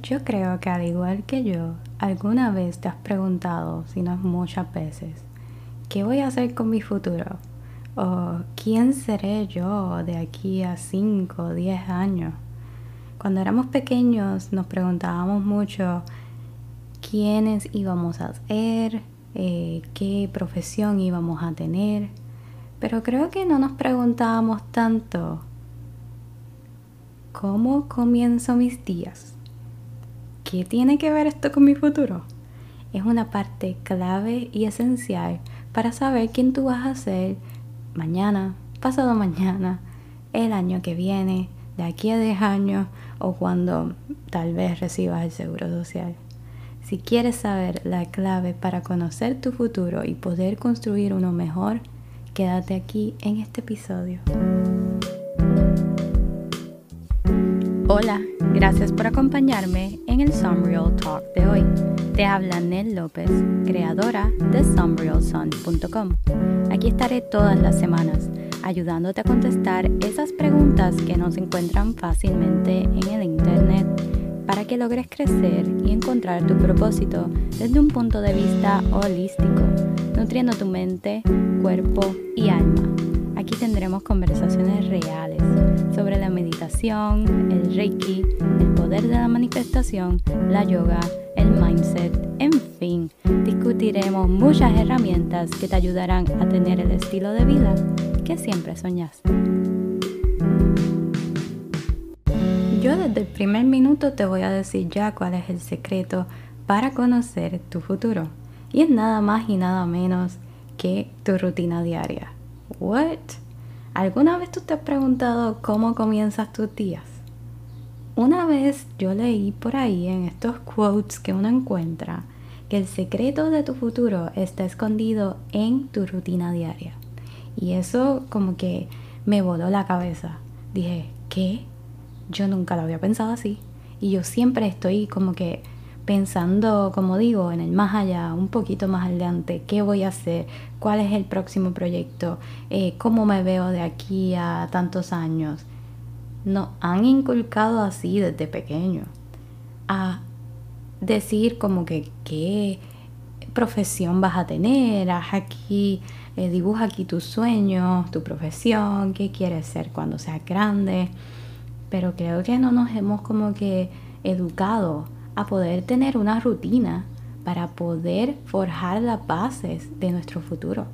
Yo creo que al igual que yo, alguna vez te has preguntado, si no muchas veces, ¿qué voy a hacer con mi futuro? ¿O quién seré yo de aquí a 5 o 10 años? Cuando éramos pequeños nos preguntábamos mucho quiénes íbamos a ser, eh, qué profesión íbamos a tener, pero creo que no nos preguntábamos tanto cómo comienzo mis días. ¿Qué tiene que ver esto con mi futuro? Es una parte clave y esencial para saber quién tú vas a ser mañana, pasado mañana, el año que viene, de aquí a 10 años o cuando tal vez recibas el seguro social. Si quieres saber la clave para conocer tu futuro y poder construir uno mejor, quédate aquí en este episodio. Hola, gracias por acompañarme en el Sunreal Talk de hoy. Te habla Nel López, creadora de sunrealsun.com. Aquí estaré todas las semanas ayudándote a contestar esas preguntas que no se encuentran fácilmente en el Internet para que logres crecer y encontrar tu propósito desde un punto de vista holístico, nutriendo tu mente, cuerpo y alma. Aquí tendremos conversaciones reales sobre la meditación, el reiki, el poder de la manifestación, la yoga, el mindset, en fin, discutiremos muchas herramientas que te ayudarán a tener el estilo de vida que siempre soñaste. Yo desde el primer minuto te voy a decir ya cuál es el secreto para conocer tu futuro. Y es nada más y nada menos que tu rutina diaria. What? ¿Alguna vez tú te has preguntado cómo comienzas tus días? Una vez yo leí por ahí en estos quotes que uno encuentra que el secreto de tu futuro está escondido en tu rutina diaria. Y eso como que me voló la cabeza. Dije, ¿qué? Yo nunca lo había pensado así. Y yo siempre estoy como que pensando, como digo, en el más allá, un poquito más adelante, qué voy a hacer, cuál es el próximo proyecto, eh, cómo me veo de aquí a tantos años. Nos han inculcado así desde pequeño a decir como que qué profesión vas a tener, haz aquí, eh, dibuja aquí tus sueños, tu profesión, qué quieres ser cuando seas grande. Pero creo que no nos hemos como que educado a poder tener una rutina para poder forjar las bases de nuestro futuro.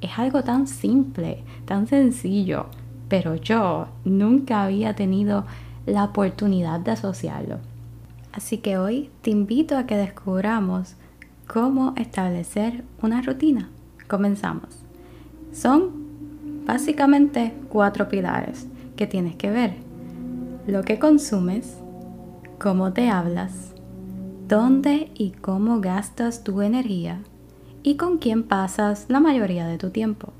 Es algo tan simple, tan sencillo, pero yo nunca había tenido la oportunidad de asociarlo. Así que hoy te invito a que descubramos cómo establecer una rutina. Comenzamos. Son básicamente cuatro pilares que tienes que ver. Lo que consumes, cómo te hablas, dónde y cómo gastas tu energía y con quién pasas la mayoría de tu tiempo.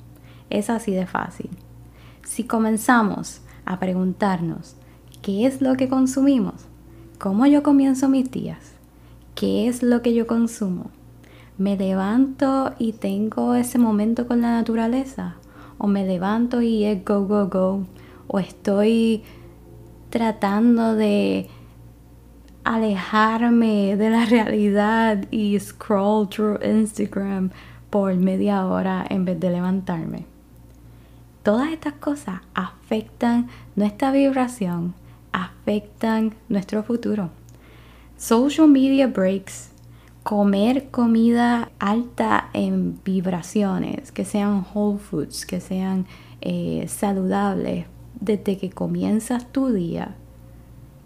Es así de fácil. Si comenzamos a preguntarnos qué es lo que consumimos, cómo yo comienzo mis días, qué es lo que yo consumo, me levanto y tengo ese momento con la naturaleza, o me levanto y es go, go, go, o estoy tratando de alejarme de la realidad y scroll through Instagram por media hora en vez de levantarme. Todas estas cosas afectan nuestra vibración, afectan nuestro futuro. Social media breaks, comer comida alta en vibraciones, que sean whole foods, que sean eh, saludables, desde que comienzas tu día,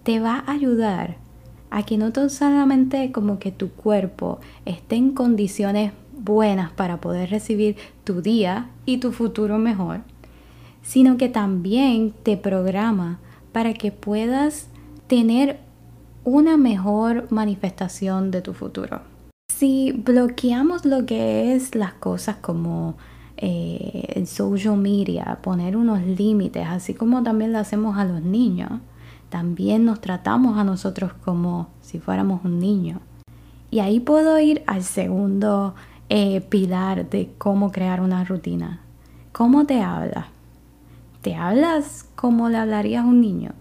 te va a ayudar a que no solamente como que tu cuerpo esté en condiciones buenas para poder recibir tu día y tu futuro mejor, sino que también te programa para que puedas tener una mejor manifestación de tu futuro. Si bloqueamos lo que es las cosas como eh, el social media, poner unos límites, así como también lo hacemos a los niños, también nos tratamos a nosotros como si fuéramos un niño. Y ahí puedo ir al segundo eh, pilar de cómo crear una rutina. ¿Cómo te hablas? ¿Te hablas como le hablarías a un niño?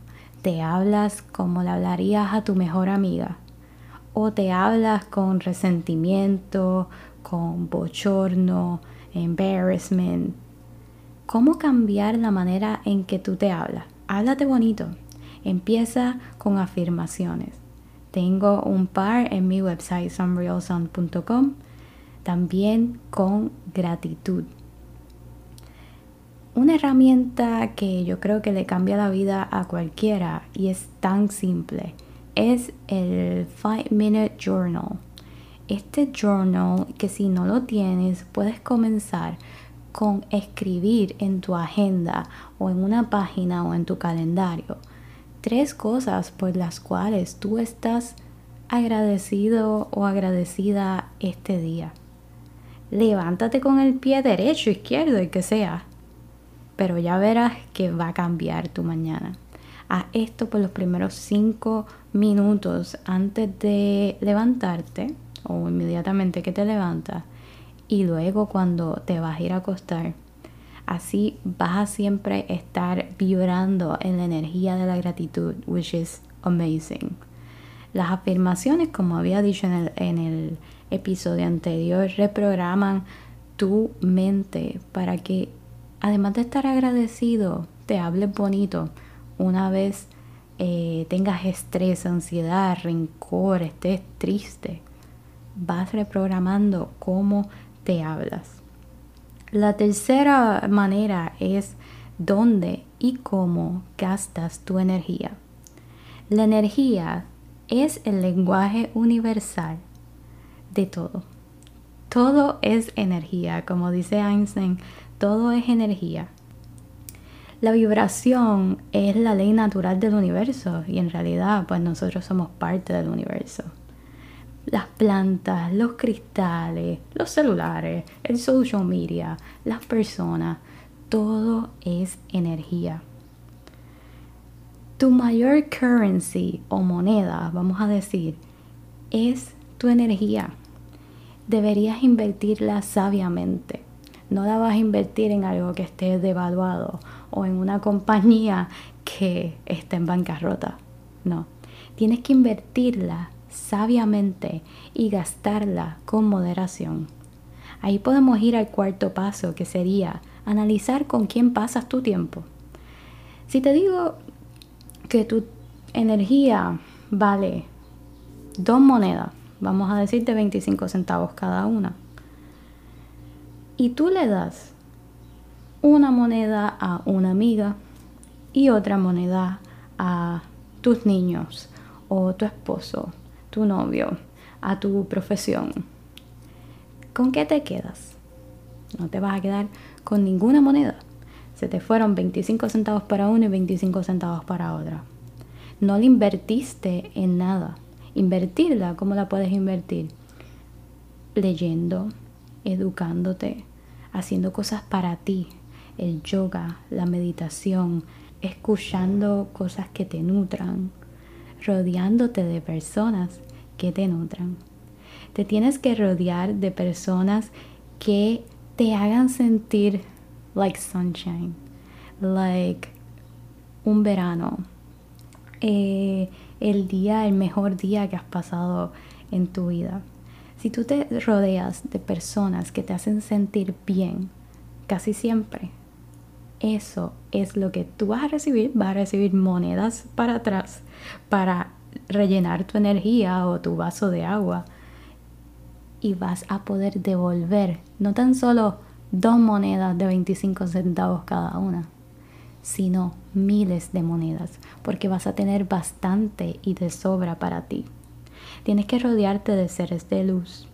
te hablas como le hablarías a tu mejor amiga o te hablas con resentimiento, con bochorno, embarrassment. ¿Cómo cambiar la manera en que tú te hablas? Háblate bonito. Empieza con afirmaciones. Tengo un par en mi website sunrealsun.com, también con gratitud. Una herramienta que yo creo que le cambia la vida a cualquiera y es tan simple es el 5 Minute Journal. Este journal que si no lo tienes puedes comenzar con escribir en tu agenda o en una página o en tu calendario tres cosas por las cuales tú estás agradecido o agradecida este día. Levántate con el pie derecho, izquierdo, el que sea. Pero ya verás que va a cambiar tu mañana. Haz esto por los primeros cinco minutos antes de levantarte o inmediatamente que te levantas y luego cuando te vas a ir a acostar Así vas a siempre estar vibrando en la energía de la gratitud, which is amazing. Las afirmaciones, como había dicho en el, episodio anterior, reprograman tu mente para que, además de estar agradecido, te hables bonito. Una vez eh, tengas estrés, ansiedad, rencor, estés triste, vas reprogramando cómo te hablas. La tercera manera es dónde y cómo gastas tu energía. La energía es el lenguaje universal de todo. Todo es energía, como dice Einstein, todo es energía. La vibración es la ley natural del universo y en realidad pues nosotros somos parte del universo las plantas, los cristales, los celulares, el social media, las personas, todo es energía. Tu mayor currency o moneda, vamos a decir, es tu energía. Deberías invertirla sabiamente. No la vas a invertir en algo que esté devaluado o en una compañía que esté en bancarrota. No, tienes que invertirla sabiamente y gastarla con moderación. Ahí podemos ir al cuarto paso, que sería analizar con quién pasas tu tiempo. Si te digo que tu energía vale dos monedas, vamos a decirte 25 centavos cada una, y tú le das una moneda a una amiga y otra moneda a tus niños o tu esposo tu novio, a tu profesión, ¿con qué te quedas? No te vas a quedar con ninguna moneda. Se te fueron 25 centavos para uno y 25 centavos para otra. No la invertiste en nada. Invertirla, ¿cómo la puedes invertir? Leyendo, educándote, haciendo cosas para ti. El yoga, la meditación, escuchando cosas que te nutran, rodeándote de personas que te nutran. Te tienes que rodear de personas que te hagan sentir like sunshine, like un verano, eh, el día, el mejor día que has pasado en tu vida. Si tú te rodeas de personas que te hacen sentir bien, casi siempre, eso es lo que tú vas a recibir. Vas a recibir monedas para atrás para rellenar tu energía o tu vaso de agua. Y vas a poder devolver no tan solo dos monedas de 25 centavos cada una, sino miles de monedas, porque vas a tener bastante y de sobra para ti. Tienes que rodearte de seres de luz.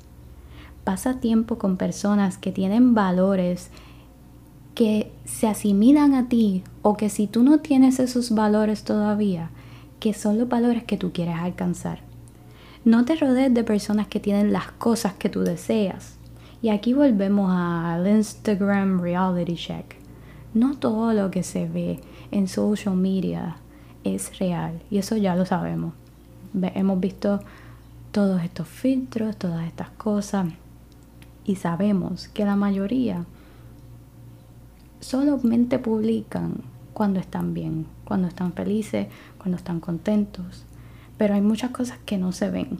Pasa tiempo con personas que tienen valores que se asimilan a ti o que si tú no tienes esos valores todavía, que son los valores que tú quieres alcanzar. No te rodees de personas que tienen las cosas que tú deseas. Y aquí volvemos al Instagram Reality Check. No todo lo que se ve en social media es real y eso ya lo sabemos. Hemos visto todos estos filtros, todas estas cosas y sabemos que la mayoría solamente publican cuando están bien, cuando están felices, cuando están contentos. Pero hay muchas cosas que no se ven.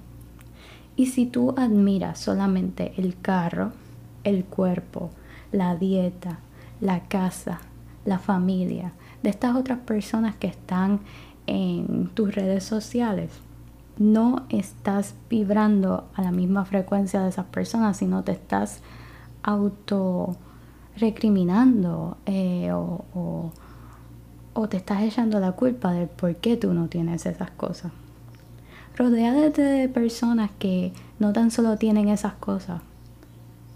Y si tú admiras solamente el carro, el cuerpo, la dieta, la casa, la familia, de estas otras personas que están en tus redes sociales, no estás vibrando a la misma frecuencia de esas personas, sino te estás auto recriminando eh, o, o, te estás echando la culpa de por qué tú no tienes esas cosas. Rodeate de personas que no tan solo tienen esas cosas,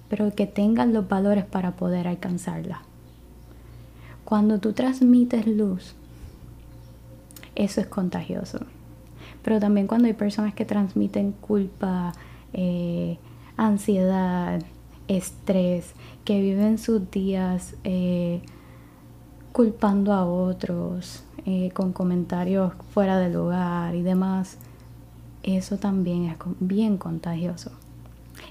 pero que tengan los valores para poder alcanzarlas. Cuando tú transmites luz, eso es contagioso. Pero también cuando hay personas que transmiten culpa, eh, ansiedad, estrés, que viven sus días eh, culpando a otros, eh, con comentarios fuera de lugar y demás, eso también es bien contagioso.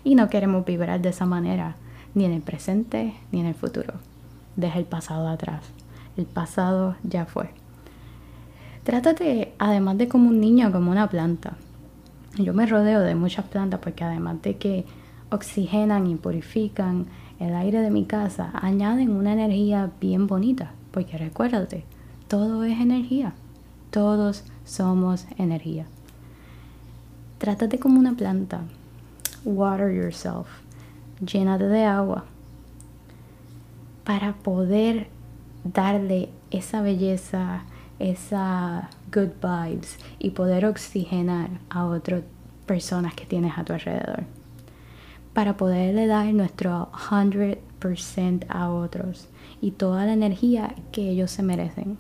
Y no queremos vibrar de esa manera, ni en el presente ni en el futuro. Deja el pasado atrás. El pasado ya fue. Trátate, además de como un niño, como una planta. Yo me rodeo de muchas plantas porque además de que oxigenan y purifican el aire de mi casa, añaden una energía bien bonita. Porque recuérdate, todo es energía. Todos somos energía. Trátate como una planta. Water yourself. Llénate de agua. Para poder darle esa belleza, esa good vibes y poder oxigenar a otras personas que tienes a tu alrededor. Para poderle dar nuestro 100% a otros y toda la energía que ellos se merecen.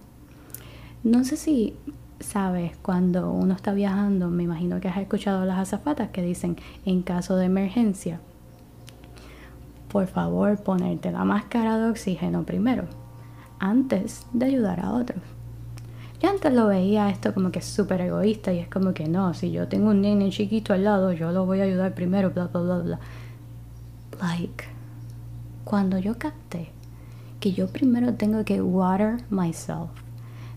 No sé si sabes cuando uno está viajando, me imagino que has escuchado las azafatas que dicen en caso de emergencia, por favor ponerte la máscara de oxígeno primero, antes de ayudar a otros. Yo antes lo veía esto como que es súper egoísta y es como que no, si yo tengo un nene chiquito al lado, yo lo voy a ayudar primero, bla, bla, bla, bla. Like, cuando yo capté que yo primero tengo que water myself,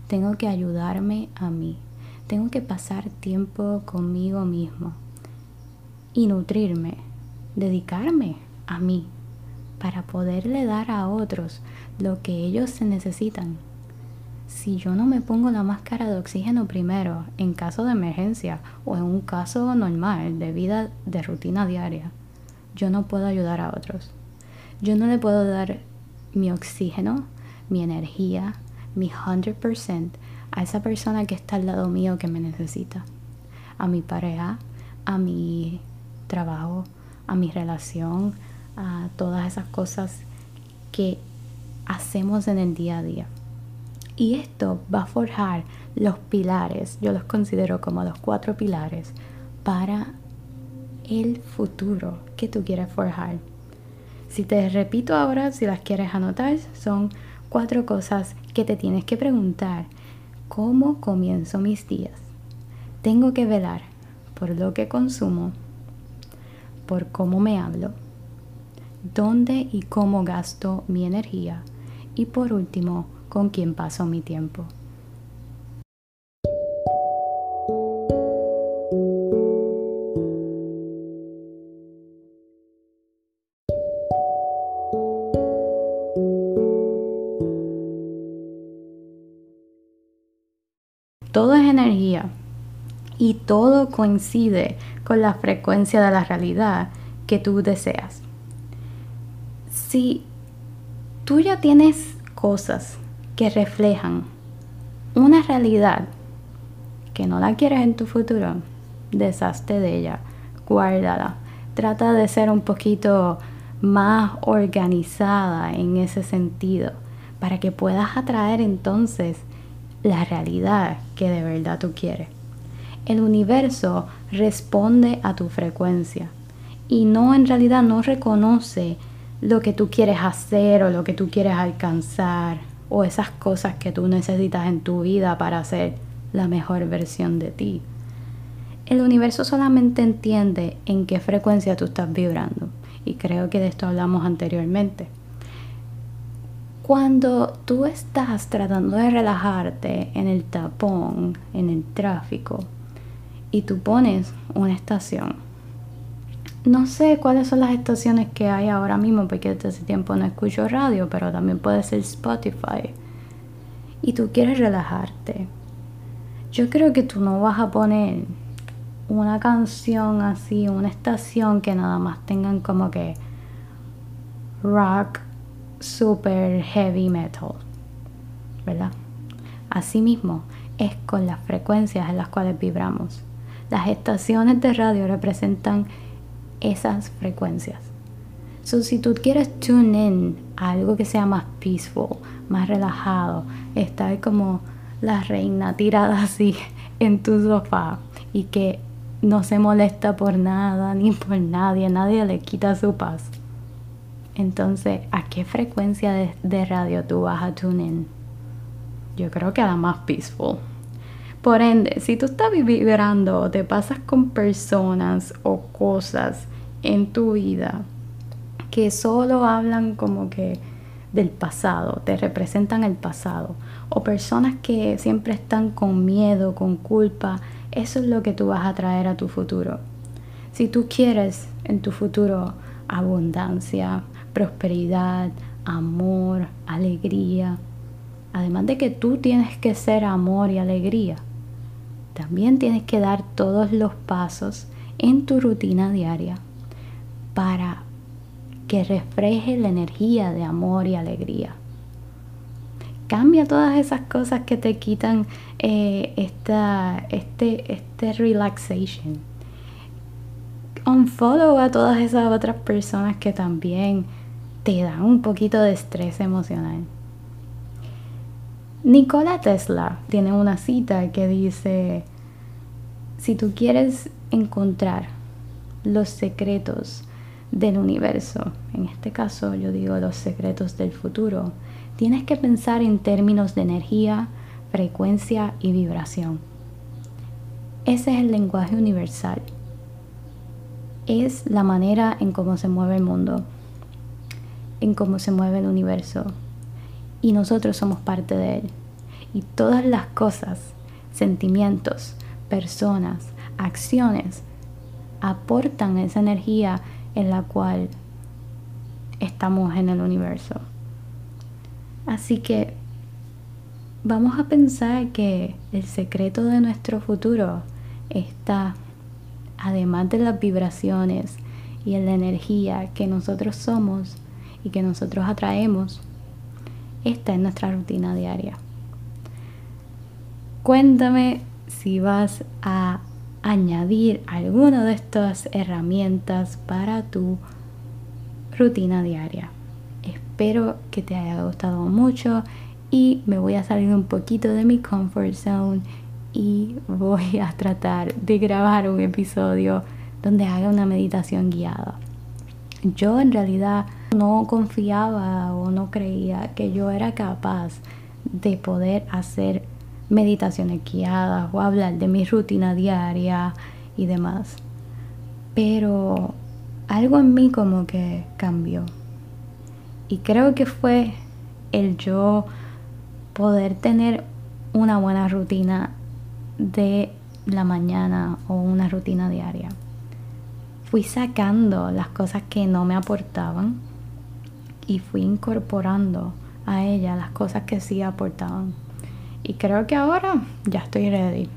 tengo que ayudarme a mí, tengo que pasar tiempo conmigo mismo y nutrirme, dedicarme a mí para poderle dar a otros lo que ellos se necesitan si yo no me pongo la máscara de oxígeno primero en caso de emergencia o en un caso normal de vida de rutina diaria, yo no puedo ayudar a otros. Yo no le puedo dar mi oxígeno, mi energía, mi 100% a esa persona que está al lado mío que me necesita. A mi pareja, a mi trabajo, a mi relación, a todas esas cosas que hacemos en el día a día. Y esto va a forjar los pilares, yo los considero como los cuatro pilares para el futuro que tú quieres forjar. Si te repito ahora, si las quieres anotar, son cuatro cosas que te tienes que preguntar. ¿Cómo comienzo mis días? Tengo que velar por lo que consumo, por cómo me hablo, dónde y cómo gasto mi energía y por último, con quien paso mi tiempo. Todo es energía y todo coincide con la frecuencia de la realidad que tú deseas. Si tú ya tienes cosas que reflejan una realidad que no la quieres en tu futuro, deshazte de ella, guárdala. Trata de ser un poquito más organizada en ese sentido para que puedas atraer entonces la realidad que de verdad tú quieres. El universo responde a tu frecuencia y no en realidad no reconoce lo que tú quieres hacer o lo que tú quieres alcanzar o esas cosas que tú necesitas en tu vida para ser la mejor versión de ti. El universo solamente entiende en qué frecuencia tú estás vibrando y creo que de esto hablamos anteriormente. Cuando tú estás tratando de relajarte en el tapón, en el tráfico, y tú pones una estación, no sé cuáles son las estaciones que hay ahora mismo porque desde ese tiempo no escucho radio, pero también puede ser Spotify. Y tú quieres relajarte. Yo creo que tú no vas a poner una canción así, una estación que nada más tengan como que rock super heavy metal, ¿verdad? Asimismo, es con las frecuencias en las cuales vibramos. Las estaciones de radio representan esas frecuencias. So, si tú quieres tune in a algo que sea más peaceful, más relajado, estar como la reina tirada así en tu sofá y que no se molesta por nada ni por nadie, nadie le quita su paz entonces, ¿a qué frecuencia de, radio tú vas a tune in? Yo creo que a la más peaceful. Por ende, si tú estás vibrando o te pasas con personas o cosas en tu vida que solo hablan como que del pasado, te representan el pasado, o personas que siempre están con miedo, con culpa, eso es lo que tú vas a traer a tu futuro. Si tú quieres en tu futuro abundancia, prosperidad, amor, alegría. Además de que tú tienes que ser amor y alegría, también tienes que dar todos los pasos en tu rutina diaria para que refleje la energía de amor y alegría. Cambia todas esas cosas que te quitan eh, esta, este, este relaxation. Unfollow a todas esas otras personas que también te da un poquito de estrés emocional. Nikola Tesla tiene una cita que dice, si tú quieres encontrar los secretos del universo, en este caso yo digo los secretos del futuro, tienes que pensar en términos de energía, frecuencia y vibración. Ese es el lenguaje universal. Es la manera en cómo se mueve el mundo en cómo se mueve el universo y nosotros somos parte de él. Y todas las cosas, sentimientos, personas, acciones, aportan esa energía en la cual estamos en el universo. Así que vamos a pensar que el secreto de nuestro futuro está, además de las vibraciones y en la energía que nosotros somos, y que nosotros atraemos, esta es nuestra rutina diaria. Cuéntame si vas a añadir alguna de estas herramientas para tu rutina diaria. Espero que te haya gustado mucho y me voy a salir un poquito de mi comfort zone y voy a tratar de grabar un episodio donde haga una meditación guiada. Yo en realidad no confiaba o no creía que yo era capaz de poder hacer meditaciones guiadas o hablar de mi rutina diaria y demás. Pero algo en mí como que cambió. Y creo que fue el yo poder tener una buena rutina de la mañana o una rutina diaria. Fui sacando las cosas que no me aportaban y fui incorporando a ella las cosas que sí aportaban. Y creo que ahora ya estoy ready.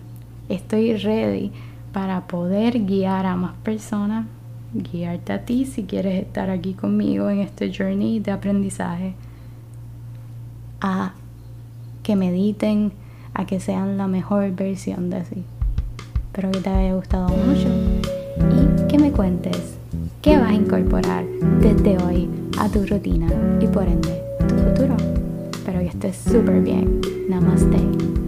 Estoy ready para poder guiar a más personas, guiarte a ti si quieres estar aquí conmigo en este journey de aprendizaje, a que mediten, a que sean la mejor versión de sí. Espero que te haya gustado mucho y que me cuentes qué vas a incorporar desde hoy a tu rutina y por ende tu futuro. Espero que estés súper bien. Namaste.